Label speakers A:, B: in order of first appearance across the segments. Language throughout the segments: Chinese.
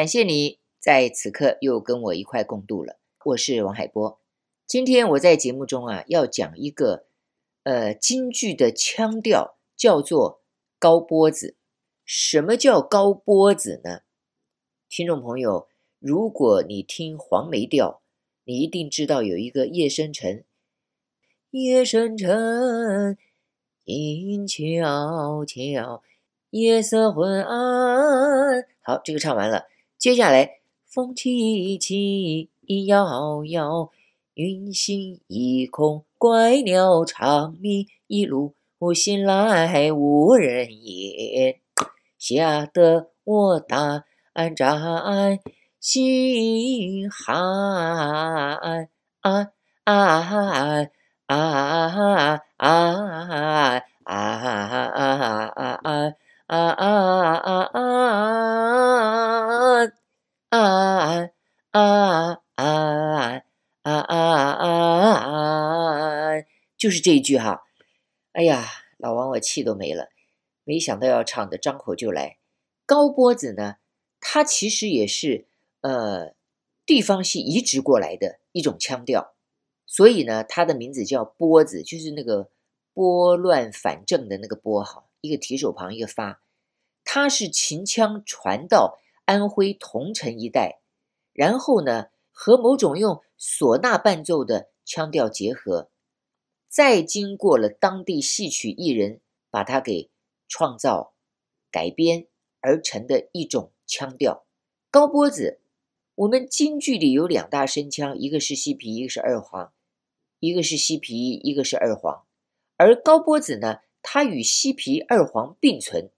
A: 感谢你在此刻又跟我一块共度了。我是王海波。今天我在节目中啊，要讲一个呃京剧的腔调，叫做高波子。什么叫高波子呢？听众朋友，如果你听黄梅调，你一定知道有一个夜深沉，夜深沉，静悄悄，夜色昏暗。好，这个唱完了，接下来风凄凄，遥遥，云行亦空，怪鸟长鸣，一路行来无人烟。吓得我胆战心寒，啊啊啊啊啊啊啊啊啊啊啊啊啊啊！就是这一句哈，哎呀，老王我气都没了。没想到要唱的张口就来，高波子呢，它其实也是呃地方戏移植过来的一种腔调，所以呢，它的名字叫波子，就是那个拨乱反正的那个拨，哈，一个提手旁一个发，它是秦腔传到安徽桐城一带，然后呢和某种用唢呐伴奏的腔调结合，再经过了当地戏曲艺人把它给。创造、改编而成的一种腔调，高波子。我们京剧里有两大声腔，一个是西皮，一个是二黄，一个是西皮，一个是二黄。而高波子呢，它与西皮、二黄并存，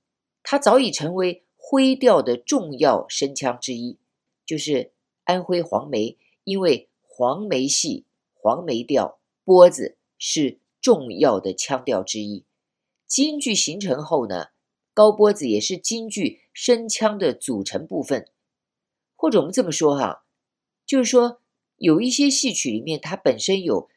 A: 它早已成为徽调的重要声腔之一。就是安徽黄梅，因为黄梅戏、黄梅调，波子是重要的腔调之一。京剧形成后呢，高波子也是京剧声腔的组成部分，或者我们这么说哈，就是说有一些戏曲里面它本身有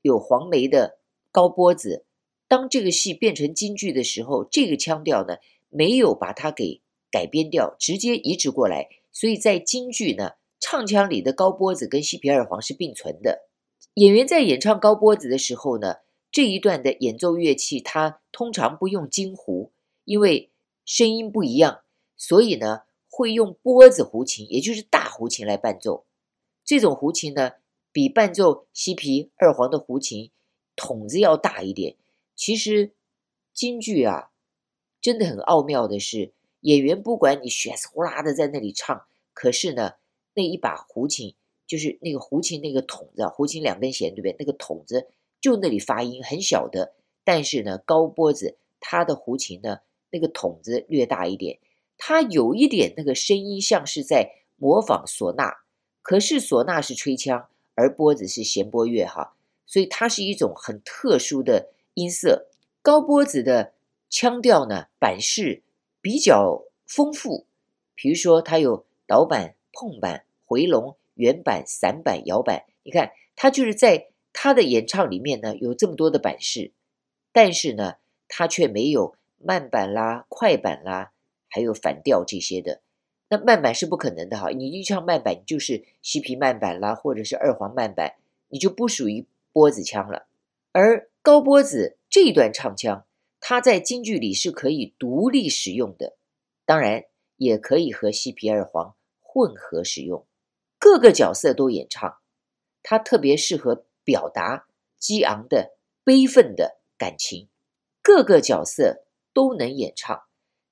A: 有黄梅的高波子，当这个戏变成京剧的时候，这个腔调呢没有把它给改编掉，直接移植过来，所以在京剧呢唱腔里的高波子跟西皮二黄是并存的。演员在演唱高波子的时候呢，这一段的演奏乐器，它通常不用京胡，因为声音不一样，所以呢会用拨子胡琴，也就是大胡琴来伴奏。这种胡琴呢，比伴奏西皮二黄的胡琴筒子要大一点。其实京剧啊，真的很奥妙的是，演员不管你血丝呼啦的在那里唱，可是呢，那一把胡琴就是那个胡琴那个筒子，胡琴两根弦，对不对？那个筒子。就那里发音很小的，但是呢，高波子他的胡琴呢，那个筒子略大一点，它有一点那个声音像是在模仿唢呐，可是唢呐是吹腔，而波子是弦拨乐哈，所以它是一种很特殊的音色。高波子的腔调呢，板式比较丰富，比如说它有导板、碰板、回笼、圆板、散板、摇板，你看它就是在。他的演唱里面呢，有这么多的板式，但是呢，他却没有慢板啦、快板啦，还有反调这些的。那慢板是不可能的哈，你一唱慢板，你就是西皮慢板啦，或者是二黄慢板，你就不属于波子腔了。而高波子这段唱腔，它在京剧里是可以独立使用的，当然也可以和西皮二黄混合使用，各个角色都演唱，它特别适合。表达激昂的、悲愤的感情，各个角色都能演唱。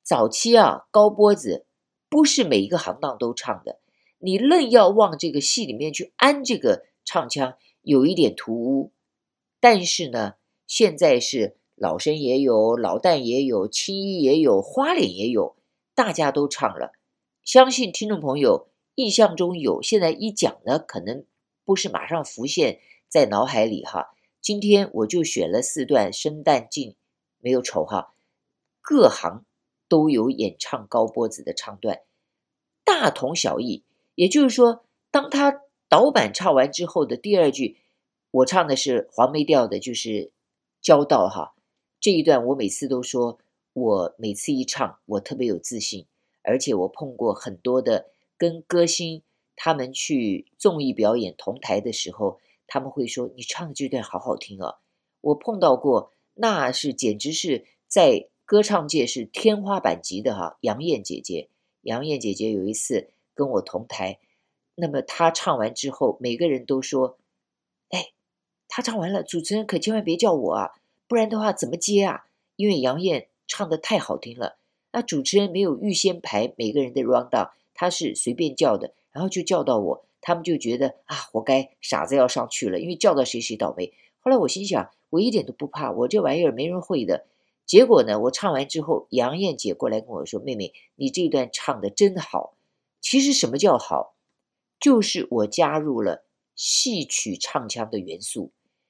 A: 早期啊，高波子不是每一个行当都唱的，你愣要往这个戏里面去安这个唱腔，有一点突兀。但是呢，现在是老生也有，老旦也有，青衣也有，花脸也有，大家都唱了。相信听众朋友印象中有，现在一讲呢，可能不是马上浮现。在脑海里哈，今天我就选了四段生旦净，没有丑哈，各行都有演唱高波子的唱段，大同小异。也就是说，当他导板唱完之后的第二句，我唱的是黄梅调的，就是交道哈。这一段我每次都说，我每次一唱，我特别有自信，而且我碰过很多的跟歌星他们去综艺表演同台的时候，他们会说：“你唱的这段好好听啊！”我碰到过，那是简直是在歌唱界是天花板级的哈。杨艳姐姐，杨艳姐姐有一次跟我同台，那么她唱完之后，每个人都说：“，他唱完了，主持人可千万别叫我啊，不然的话怎么接啊？”因为杨燕唱的太好听了。那主持人没有预先排每个人的 rundown，他是随便叫的，然后就叫到我，他们就觉得啊，活该，傻子要上去了，因为叫到谁谁倒霉。后来我心想，我一点都不怕，我这玩意儿没人会的。结果呢，我唱完之后，杨燕姐过来跟我说：“妹妹，你这段唱的真好。”其实什么叫好？就是我加入了戏曲唱腔的元素。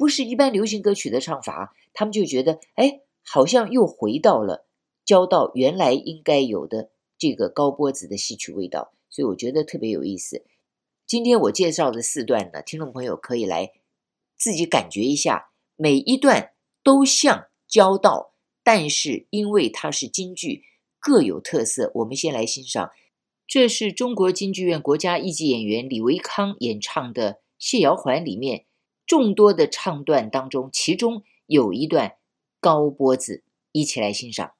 A: 不是一般流行歌曲的唱法，他们就觉得哎。好像又回到了交到原来应该有的这个高波子的戏曲味道，所以我觉得特别有意思。今天我介绍的四段呢，听众朋友可以来自己感觉一下，每一段都像交道，但是因为它是京剧，各有特色。我们先来欣赏，这是中国京剧院国家一级演员李维康演唱的《谢瑶环》里面众多的唱段当中，其中有一段。高波子，一起来欣赏。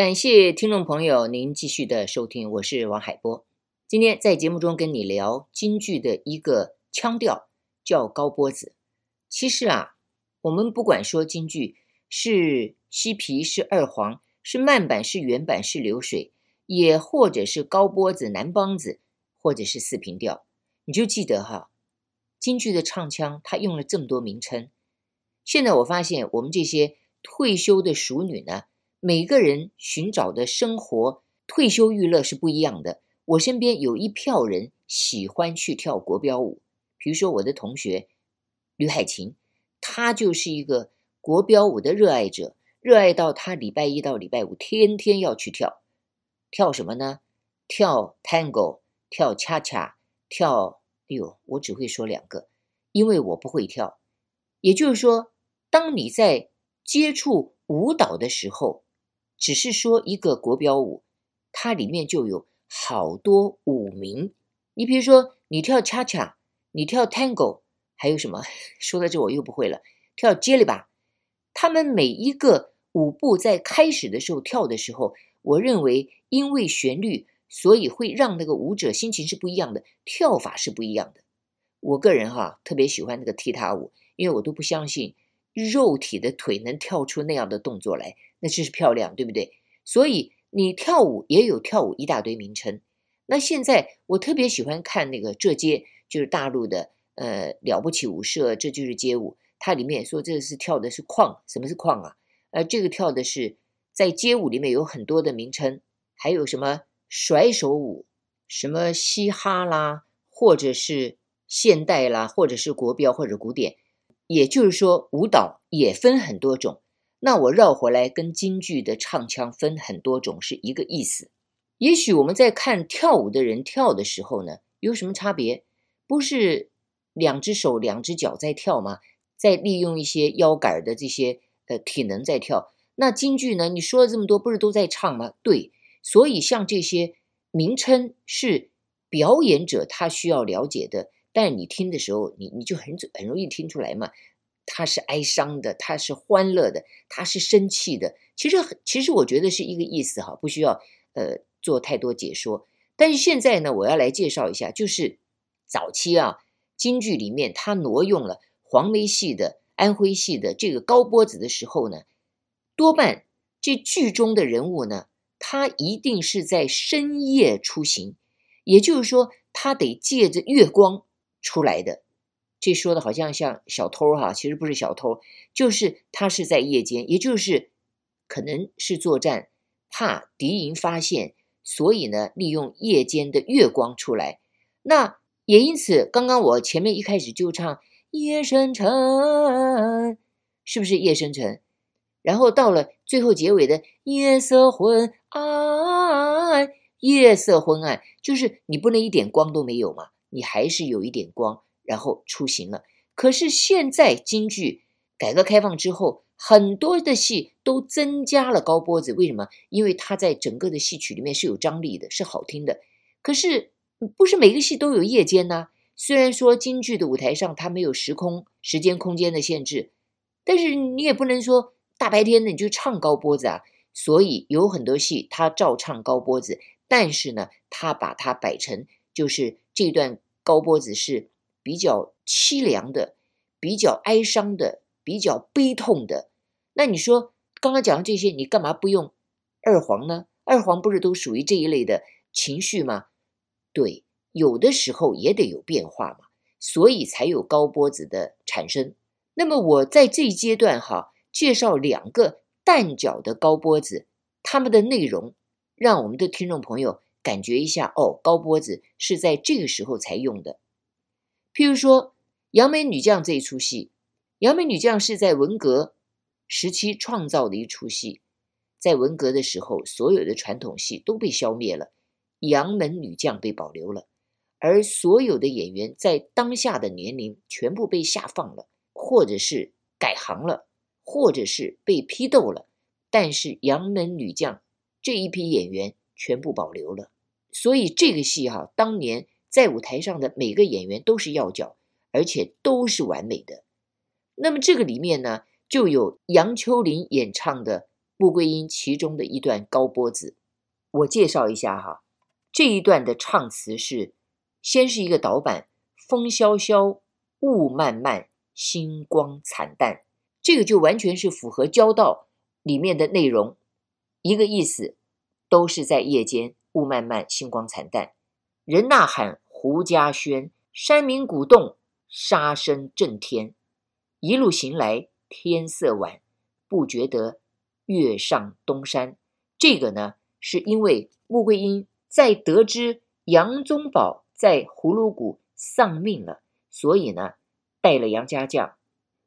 A: 感谢听众朋友您继续的收听，我是王海波。今天在节目中跟你聊京剧的一个腔调，叫高拨子。其实啊，我们不管说京剧是西皮是二黄，是慢板是原板是流水，也或者是高拨子南梆子，或者是四平调，你就记得哈，京剧的唱腔它用了这么多名称。现在我发现我们这些退休的熟女呢。每个人寻找的生活退休娱乐是不一样的。我身边有一票人喜欢去跳国标舞，比如说我的同学吕海琴，他就是一个国标舞的热爱者，热爱到他礼拜一到礼拜五天天要去跳。跳什么呢？跳 Tango，跳恰恰，跳……哎呦，我只会说两个，因为我不会跳。也就是说，当你在接触舞蹈的时候，只是说一个国标舞，它里面就有好多舞名。你比如说，你跳恰恰，你跳 Tango，还有什么？说到这我又不会了。跳接力吧，他们每一个舞步在开始的时候跳的时候，我认为因为旋律，所以会让那个舞者心情是不一样的，跳法是不一样的。我个人哈特别喜欢那个踢踏舞，因为我都不相信肉体的腿能跳出那样的动作来。那就是漂亮，对不对？所以你跳舞也有跳舞一大堆名称。那现在我特别喜欢看那个这街，就是大陆的呃了不起舞社，这就是街舞。它里面说这是跳的是框，什么是框啊？呃，这个跳的是在街舞里面有很多的名称，还有什么甩手舞，什么嘻哈啦，或者是现代啦，或者是国标或者古典。也就是说，舞蹈也分很多种。那我绕回来跟京剧的唱腔分很多种是一个意思。也许我们在看跳舞的人跳的时候呢，有什么差别？不是两只手两只脚在跳吗？在利用一些腰杆的这些呃体能在跳。那京剧呢？你说了这么多，不是都在唱吗？对。所以像这些名称是表演者他需要了解的，但你听的时候，你你就很很容易听出来嘛。他是哀伤的，他是欢乐的，他是生气的。其实，其实我觉得是一个意思哈，不需要呃做太多解说。但是现在呢，我要来介绍一下，就是早期啊，京剧里面他挪用了黄梅戏的、安徽戏的这个高波子的时候呢，多半这剧中的人物呢，他一定是在深夜出行，也就是说，他得借着月光出来的。这说的好像像小偷哈，其实不是小偷，就是他是在夜间，也就是可能是作战，怕敌营发现，所以呢，利用夜间的月光出来。那也因此，刚刚我前面一开始就唱夜深沉，是不是夜深沉？然后到了最后结尾的夜色昏暗，夜色昏暗，就是你不能一点光都没有嘛，你还是有一点光。然后出行了。可是现在京剧改革开放之后，很多的戏都增加了高波子。为什么？因为它在整个的戏曲里面是有张力的，是好听的。可是不是每个戏都有夜间呢？虽然说京剧的舞台上它没有时空、时间、空间的限制，但是你也不能说大白天的你就唱高波子啊。所以有很多戏它照唱高波子，但是呢，它把它摆成就是这段高波子是。比较凄凉的，比较哀伤的，比较悲痛的。那你说刚刚讲的这些，你干嘛不用二黄呢？二黄不是都属于这一类的情绪吗？对，有的时候也得有变化嘛，所以才有高波子的产生。那么我在这一阶段哈，介绍两个蛋角的高波子，他们的内容，让我们的听众朋友感觉一下哦，高波子是在这个时候才用的。譬如说《杨梅女将》这一出戏，《杨梅女将》是在文革时期创造的一出戏。在文革的时候，所有的传统戏都被消灭了，《杨门女将》被保留了，而所有的演员在当下的年龄全部被下放了，或者是改行了，或者是被批斗了。但是《杨门女将》这一批演员全部保留了，所以这个戏哈、当年。在舞台上的每个演员都是要角，而且都是完美的。那么这个里面呢，就有杨秋琳演唱的《穆桂英》其中的一段高波子。我介绍一下哈，这一段的唱词是：先是一个导板，风萧萧，雾漫漫，星光惨淡。这个就完全是符合交道里面的内容，一个意思，都是在夜间，雾漫漫，星光惨淡。人呐喊，胡笳喧，山鸣鼓动，杀声震天。一路行来，天色晚，不觉得月上东山。这个呢，是因为穆桂英在得知杨宗保在葫芦谷丧命了，所以呢，带了杨家将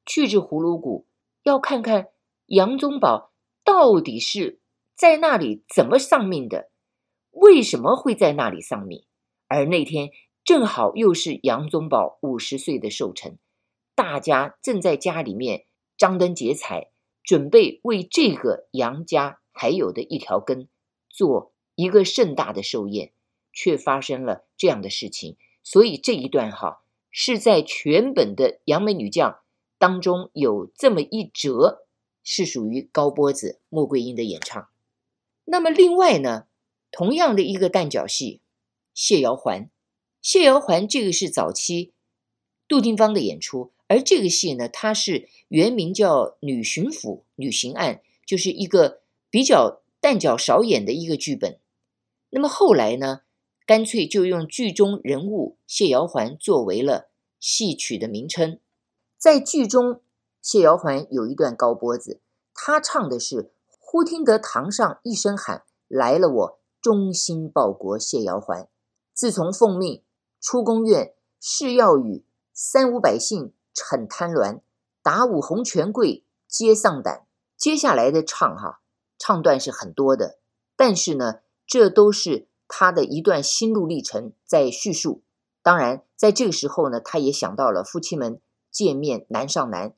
A: 去至葫芦谷，要看看杨宗保到底是在那里怎么丧命的，为什么会在那里丧命。而那天正好又是杨宗保五十岁的寿辰，大家正在家里面张灯结彩，准备为这个杨家还有的一条根做一个盛大的寿宴，却发生了这样的事情。所以这一段哈是在全本的《杨梅女将》当中有这么一折，是属于高波子穆桂英的演唱。那么另外呢，同样的一个旦角戏。谢瑶环，谢瑶环，这个是早期杜定方的演出，而这个戏呢，它是原名叫《女巡抚女刑案》，就是一个比较旦角少演的一个剧本。那么后来呢，干脆就用剧中人物谢瑶环作为了戏曲的名称。在剧中，谢瑶环有一段高拨子，她唱的是“忽听得堂上一声喊，来了我忠心报国谢瑶环。”自从奉命出宫院，誓要与三五百姓逞贪婪，打五红权贵皆丧胆。接下来的唱哈唱段是很多的，但是呢，这都是他的一段心路历程在叙述。当然，在这个时候呢，他也想到了夫妻们见面难上难，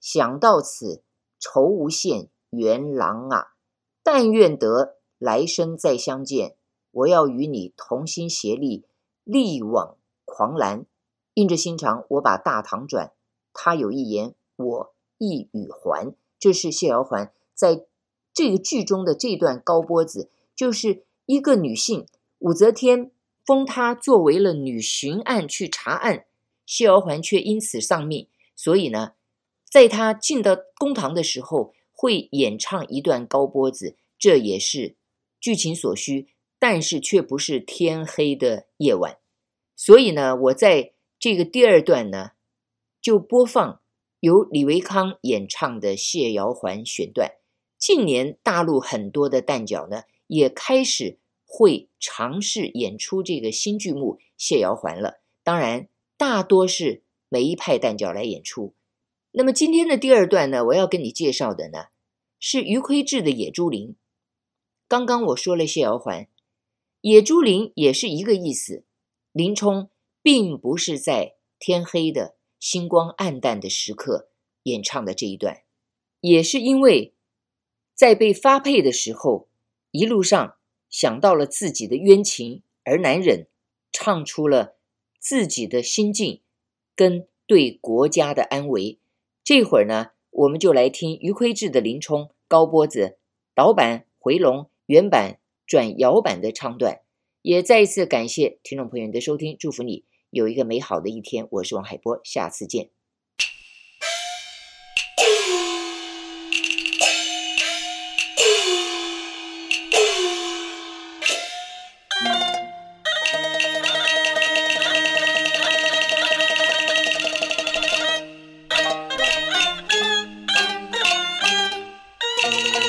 A: 想到此愁无限，元郎啊，但愿得来生再相见。我要与你同心协力，力挽狂澜。硬着心肠，我把大唐转。他有一言，我一语还。这是谢瑶环在这个剧中的这段高波子，就是一个女性，武则天封她作为了女巡案去查案，谢瑶环却因此丧命。所以呢，在她进到公堂的时候，会演唱一段高拨子，这也是剧情所需。但是却不是天黑的夜晚。所以呢，我在这个第二段呢，就播放由李维康演唱的谢瑶环选段。近年大陆很多的旦角呢，也开始会尝试演出这个新剧目《谢瑶环》了。当然，大多是梅一派旦角来演出。那么今天的第二段呢，我要跟你介绍的呢，是余魁志的《野猪林》。刚刚我说了谢瑶环，《野猪林》也是一个意思。林冲并不是在天黑的星光暗淡的时刻演唱的这一段，也是因为在被发配的时候，一路上想到了自己的冤情而难忍，唱出了自己的心境跟对国家的安危。这会儿呢，我们就来听余魁志的林冲高波子导板回笼原版转摇版的唱段，也再一次感谢听众朋友的收听，祝福你有一个美好的一天。我是王海波，下次见。
B: 但愿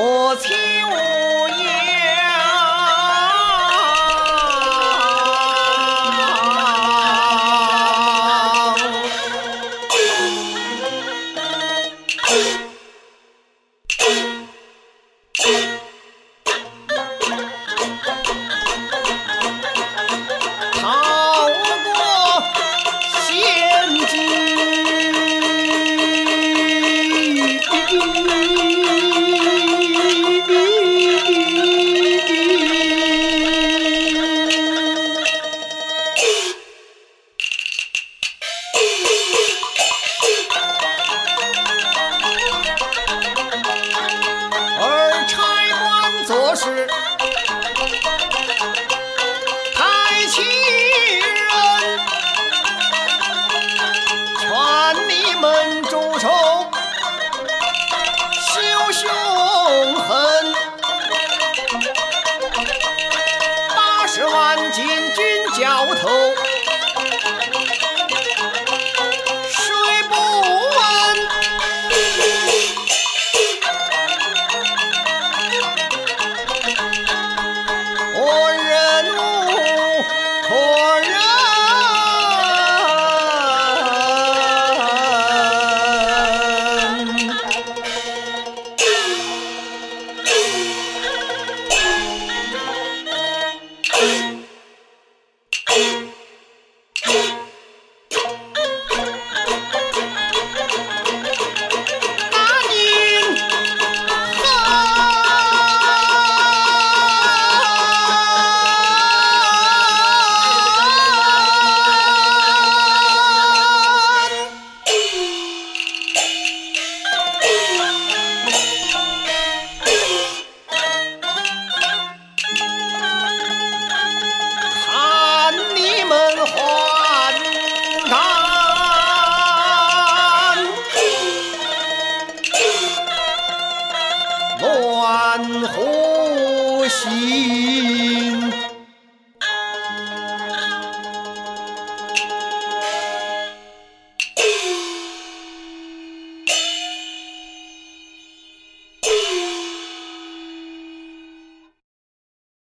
B: 我情